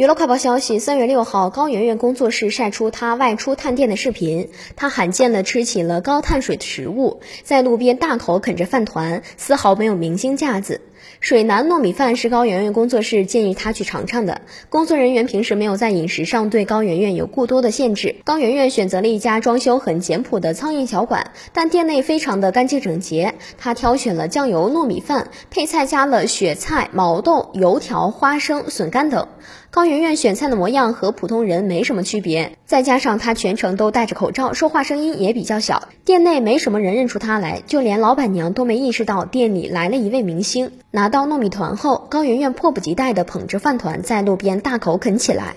娱乐快报消息：三月六号，高圆圆工作室晒出她外出探店的视频。她罕见的吃起了高碳水的食物，在路边大口啃着饭团，丝毫没有明星架子。水南糯米饭是高圆圆工作室建议她去尝尝的。工作人员平时没有在饮食上对高圆圆有过多的限制。高圆圆选择了一家装修很简朴的苍蝇小馆，但店内非常的干净整洁。她挑选了酱油糯米饭，配菜加了雪菜、毛豆、油条、花生、笋干等。高圆圆选菜的模样和普通人没什么区别，再加上她全程都戴着口罩，说话声音也比较小，店内没什么人认出她来，就连老板娘都没意识到店里来了一位明星。拿到糯米团后，高圆圆迫不及待地捧着饭团在路边大口啃起来。